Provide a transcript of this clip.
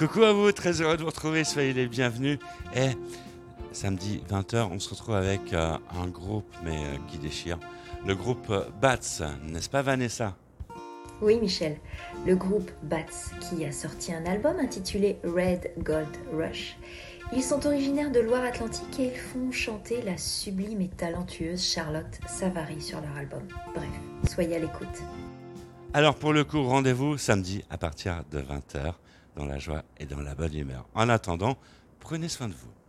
Coucou à vous, très heureux de vous retrouver, soyez les bienvenus. Et samedi 20h, on se retrouve avec euh, un groupe, mais euh, qui déchire. Le groupe euh, Bats, n'est-ce pas Vanessa? Oui, Michel. Le groupe Bats, qui a sorti un album intitulé Red Gold Rush. Ils sont originaires de Loire-Atlantique et ils font chanter la sublime et talentueuse Charlotte Savary sur leur album. Bref, soyez à l'écoute. Alors pour le coup, rendez-vous samedi à partir de 20h dans la joie et dans la bonne humeur. En attendant, prenez soin de vous.